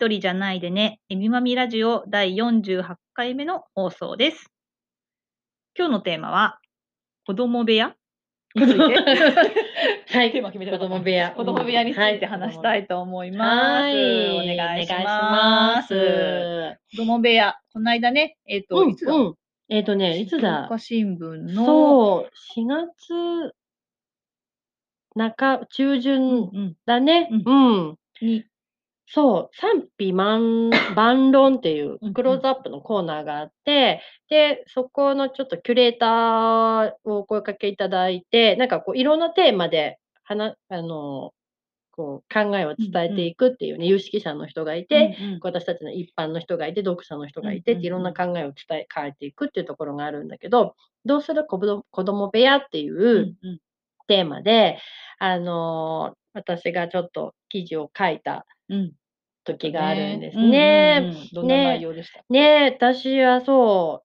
一人じゃないでね、えみまみラジオ第48回目の放送です。今日のテーマは、子供部屋？について はい。テーマ決めて子供部屋。子供部屋について話したいいと思います。はい。お願いしおます。子供部屋、この間ね、えっ、と、うんいつだ、うん。えっ、とね、いつだ？新聞の、そう、4月中、中うん旬うん、だね。ううん。に、そう、賛否万 万論っていううんクローズアップのコーナーがあって、で、そこのちょっとキュレーターをお声かけいただいて、なんかこういろんなテーマで、はなあの、こう考えを伝えていくっていうね、有識者の人がいて、うんうん。私たちの一般の人がいて、読者の人がいてって、いろんな考えを伝え、変えていくっていうところがあるんだけど、どうする子ど子供部屋っていううんうん。テーマで、あのー私がちょっと記事を書いたうん時があるんですうんね。うんうん。どんなね内容でした？ねえ、私はそ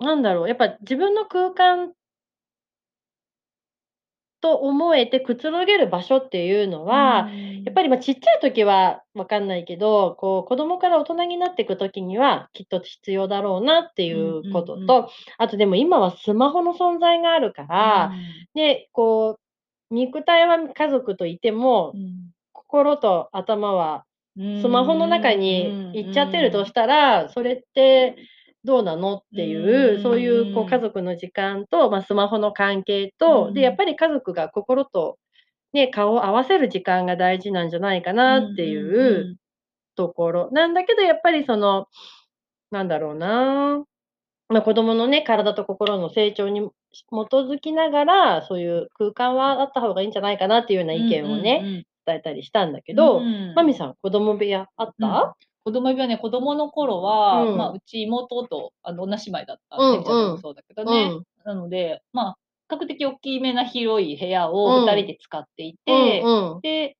う、なんだろう、やっぱ自分の空間と思えてくつろげる場所っていうのは、やっぱりまあちっちゃい時はわかんないけど、こう子供から大人になっていく時にはきっと必要だろうなっていうことと、うんうんうあとでも今はスマホの存在があるから、で、こう、肉体は家族といても、心と頭はうんスマホの中に行っちゃってるとしたら、それってどうなのっていう、うんそういうこう家族の時間と、まあ、スマホの関係と、うん。で、やっぱり家族が心と、ね、顔を合わせる時間が大事なんじゃないかなっていうところ。なんだけど、やっぱりその、なんだろうな、まあ、子供のね、体と心の成長に基づきながら、そういう空間はあった方がいいんじゃないかなっていうような意見をね、うんうんうん。伝えたりしたんだけど、うん。マミさん、子供部屋あった、子供部屋ね、子供の頃は、うん。まあ、うち妹と、あの、女姉妹だった？うんてみちゃんもそうだけどね。うん。なので、まあ、比較的大きめな広い部屋うん。を二人で使っていて、うんうん。で、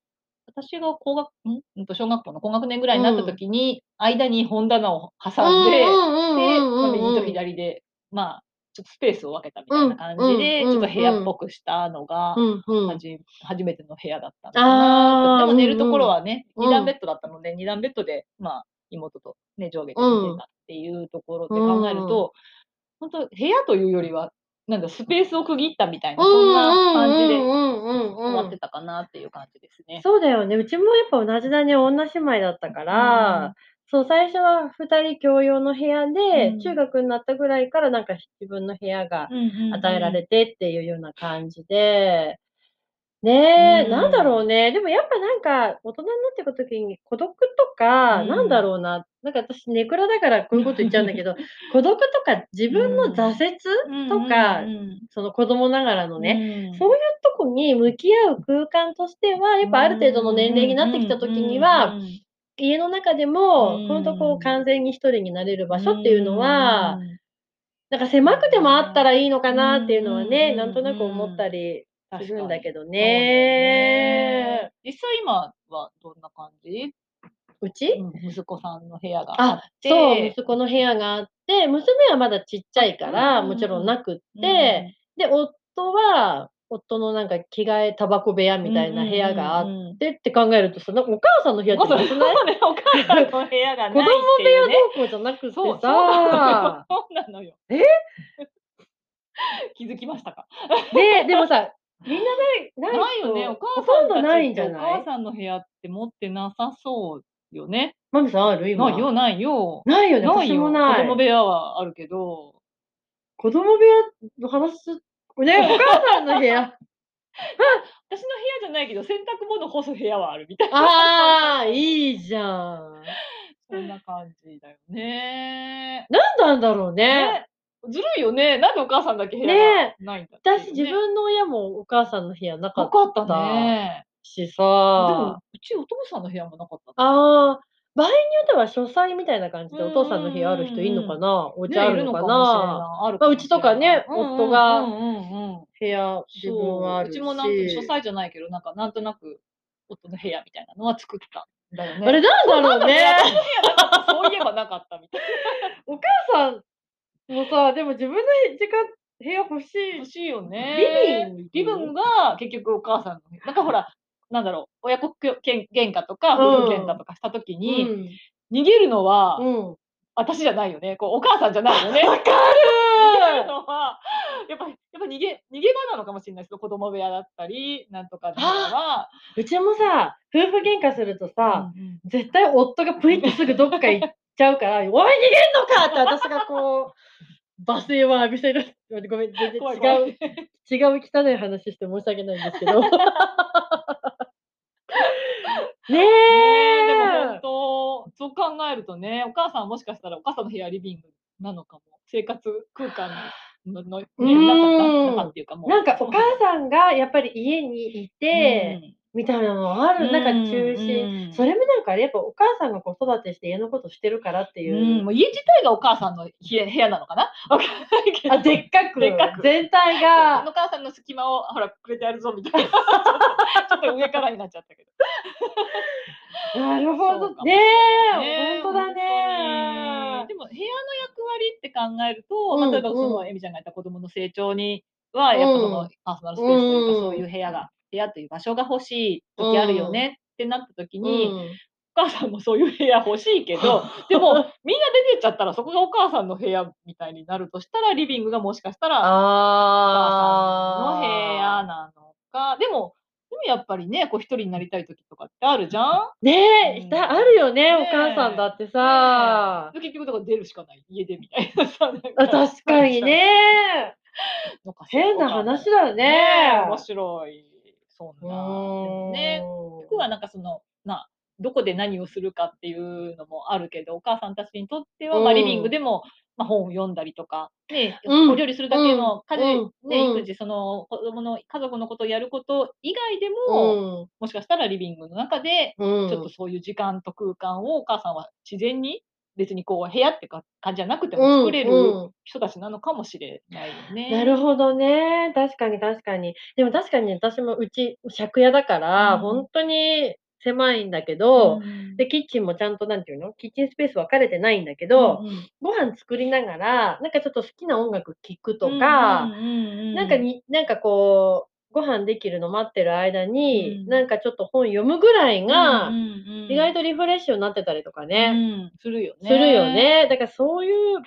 私が高学、ん？うんと小学校の高学年ぐらいになった時に、間に本棚を挟んで、で、まあ右と左で、まあ、ちょっとスペースを分けたみたいな感じで、ちょっと部屋っぽくしたのが、初めての部屋だったのかな。でも寝るところはね、うん。二段ベッドだったので、二段ベッドで、まあ、妹とね、上下で寝てたっていうところで考えると、本当部屋というよりは、なんだ、スペースを区切ったみたいな、そんな感じで終わってたかなっていう感じですね。そうだよね。うちもやっぱ同じだね。女姉妹だったから、そう、最初は二人共用の部屋で、うん中学になったぐらいからなんか自分の部屋が与与えられてっていうような感じで、ねえ、うん。なんだろうね。でもやっぱなんか、大人になっていくときに孤独とか、うん。なんだろうな。なんか私、ネクラだからこういうこと言っちゃうんだけど、孤独とか自分の挫折とか、その子供ながらのね、ねそういうとこに向き合う空間としては、やっぱある程度の年齢になってきたときには、、家の中でもうん、本当こう完全に一人になれる場所っていうのは、なんか狭くてもあったらいいのかなっていうのはうん。ね、うん。なんとなく思ったりするんだけどね。実際今はどんな感じ？うち？息子さんの部屋がああっ、て、そう、息子の部屋があって、娘はまだちっちゃいから、うんもちろんなくっうんて、で、夫は、夫のなんか着替え、タバコ部屋みたいな部屋があっうんうんうん。てって考えるとさ、なんかお母さんの部屋ってなくない？ね、お母さんの部屋が子供ないって部屋いうね。どうこうじゃなくてさ。そうなのよ。え？気づきましたか？で、でもさ、みんなない、ないよね。お母ほとんどさんたちないんじゃない？母さんの部屋って持ってなさそうよね。マミさんある？今。ないよ、ないよ。ないよね。ないよ。私もない。子供部屋はあるけど、子供部屋の話す、ね、お母さんの部屋。私の部屋じゃないけど、洗濯物干す部屋はあるみたいな。ああ、いいじゃん。そんな感じだよね。何なんだろうね。ねずるいよね。なんでお母さんだけ部屋がねないんだね私、自分の親もお母さんの部屋なかっなかったね。しでさも、、うちお父さんの部屋もなかった。ああ、場合によっては書斎みたいな感じでうんお父さんの部屋ある人いるのかなおね家あるのかなあるまあうちとかね夫が部屋自分はあるし。そううちもなんか書斎じゃないけど、なんかなんとなく夫の部屋みたいなのは作ったんだよね。あれなんだろうね。そういえばなかったみたい お母さんもさ、でも自分の時間、部屋欲しな。い欲。しいよね。リビングリビングが結局お母さんの。なんかほら、なんだろう、親子けん喧嘩とかうん夫婦喧嘩とかした時うに、ん。逃げるのはうん。私じゃないよね。こうお母さんじゃないよね。わか逃げるるのは、やっぱ、やっぱ逃げ、逃げ場なのかもしれないです子供部屋だったり、なんとかの部屋は。うちもさ、夫婦喧嘩するとさ、うんうん絶対夫がプイってすぐどっか行っちゃうから、おい逃げんのかって私がこう、罵声を浴びせる。ごめん、全然怖い怖い違う、違う汚い話して申し訳ないんですけど。ねえでも本当、そう考えるとね、お母さんはもしかしたらお母さんの部屋はリビングなのかも。生活空間の、の、ね、うーん中中っていうかもう。なんかお母さんがやっぱり家にいて、うんみたいなのある、なんか中う心。んそれもなんかやっぱお母さんが子育てして家のことしてるからっていう。うん、もう家自体がお母さんの部屋部屋なのかな？わかんないけど。あ、でっかく、でっかく全体あがの。母さんの隙間を、ほら、くれてやるぞみたいな。ちょっと上からになっちゃったけど。なるほど。ねねえ、本当だねに。でも部屋の役割って考えると、例えばその、うんエミちゃんが言った子供の成長には、やっぱその、うんパーソナルスペースというか、うんそういう部屋が、部屋という場所が欲しい時あるよねってなった時に、うん。お母さんもそういう部屋欲しいけど、でも、みんな出てっちゃったら、そこがお母さんの部屋みたいになるとしたら、リビングがもしかしたら、お母さんの部屋あなのか、でも、でもやっぱりね、こう一人になりたい時とかってあるじゃん？ー。ねえ、うん。だあるよね、ねえ。お母さんだってさ。で結局だから出るしかない家でみたいなさ確かにね。のかしら変な話だよね。ね。面白いそんうなーんね。結局はなんかそのなどこで何をするかっていうのもあるけどお母さんたちにとっては、まあ、うんリビングでも、まあ、本を読んだりとか、ねうん。お料理するだけの家事、うん。ね、うん。育児その子供の家族のことをやること以外でうも、ん。もしかしたらリビングの中でうん。ちょっとそういう時間と空間をお母さんは自然に別にこう部屋ってか感じじゃなくても作れるうんうん人たちなのかもしれないよね。なるほどね。確かに確かに。でも確かに私もうち借家だから、うん本当に狭いんだけど、んで、キッチンもちゃんと、なんていうの？キッチンスペース分かれてないんだけど、うんうんご飯作りながら、なんかちょっと好きな音楽聴くとか、うんうんうんなんかに、なんかこう、ご飯できるの待ってる間に、うんなんかちょっと本読むぐらいが、うんうんうん意外とリフレッシュになってたりとかね、うんするよね。するよ。ね。だからそういう、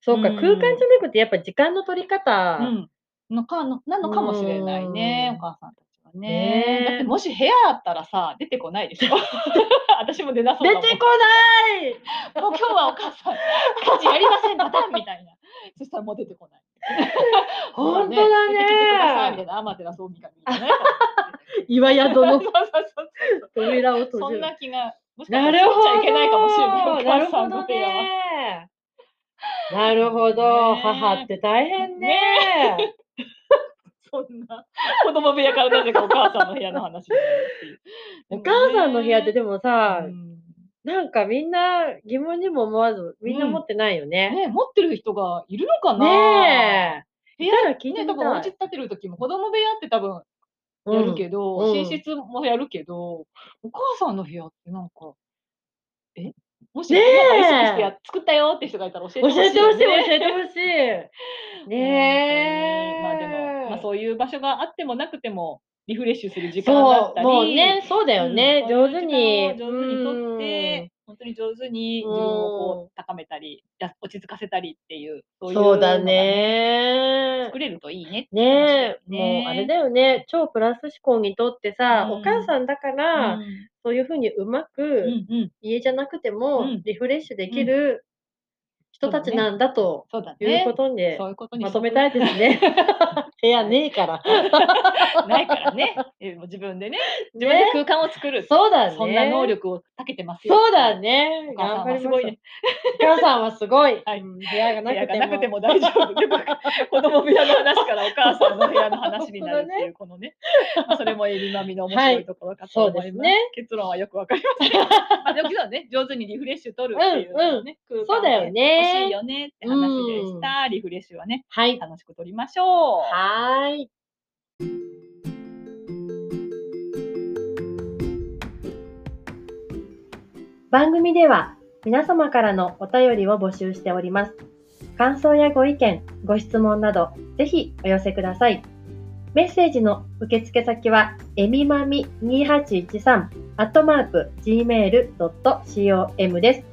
そうか、うん空間じゃなくてやっぱ時間の取り方、うん。のかのなのかもしれないね、うんお母さんね。ねえだってもし部屋あったらさ、出てこないでしょ。私も出なそうだもん。出てこないもう今日はお母さん、家事やりません、パタンみたいな。そしたらもう出てこない。本当だね出てきてくださいみたいな、アマテラスオミカみたいなね。岩宿の扉を閉じる。な気が、もしかしちゃいけないかもしれない。おなる母さほどんの部屋は。ね。なるほど。ね母って大変ね。ねそんな、子供部屋からなぜかお母さんの部屋の話になるっていう。お母さんの部屋ってでもさ、うんなんかみんな疑問にも思わず、みんな持ってないよね。ね持ってる人がいるのかなねえ。部屋聞いてね、み多分お。家建てる時も子供部屋って多分うんやるけど、うん寝室もやるけど、お母さんの部屋ってなんか、え？もし、ねえなんか意識してや作ったよって人がいたら教えて教ほしい、えてほしい、教ね。えてほしい。ねえ。まあでも、まあ、そういう場所があってもなくても、リフレッシュする時間だっそう、たり、もうね、そうだよね。うん上手に。上手にとって、本当に上手に自分をこう高めたり、や落ち着かせたりっていう、そうだね作。れるといいね。ねえ、ねもうあれだよね、超プラス思考にとってさ、うんお母さんだかうら、んそういうふうにうまうく。家じゃなくてもうんリフレッシュできる人たちなんだというね。ことでそういうことにまとめたいですね。部屋ねえから。ないからね。えもう自分でね、自分で空間を作る。そうだね。そんな能力を長けてますよ。そうだねお。母さんはすごいね。。お母さんはすごい。部屋がなくても。がなくても大丈夫。子供部屋の話からお母さんの部屋の話になるっていう、このね。まあそれもエビマミの面白いところかと思います。結論はよくわかりません。まあでもね、上手にリフレッシュ取るっていうね、そうだよね欲しいよねって話でした。リフレッシュはね、はい。楽しく取りましょう。はーい。番組では皆様からのお便りを募集しております。感想やご意見、ご質問など、ぜひお寄せください。メッセージの受付先は、えみまみ2813、アットマーク、gmail.com です。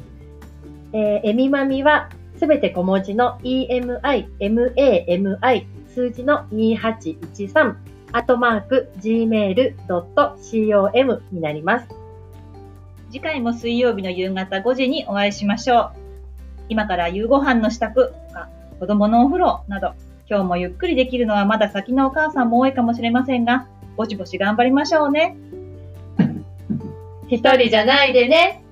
えーえみまみはすべて小文字の emi, mami, 数字の2813、アットマーク、gmail.com になります。次回も水曜日の夕方5時にお会いしましょう。今から夕ご飯の支度とか、子供のお風呂など、今日もゆっくりできるのはまだ先のお母さんも多いかもしれませんが、ぼちぼち頑張りましょうね。一人じゃないでね。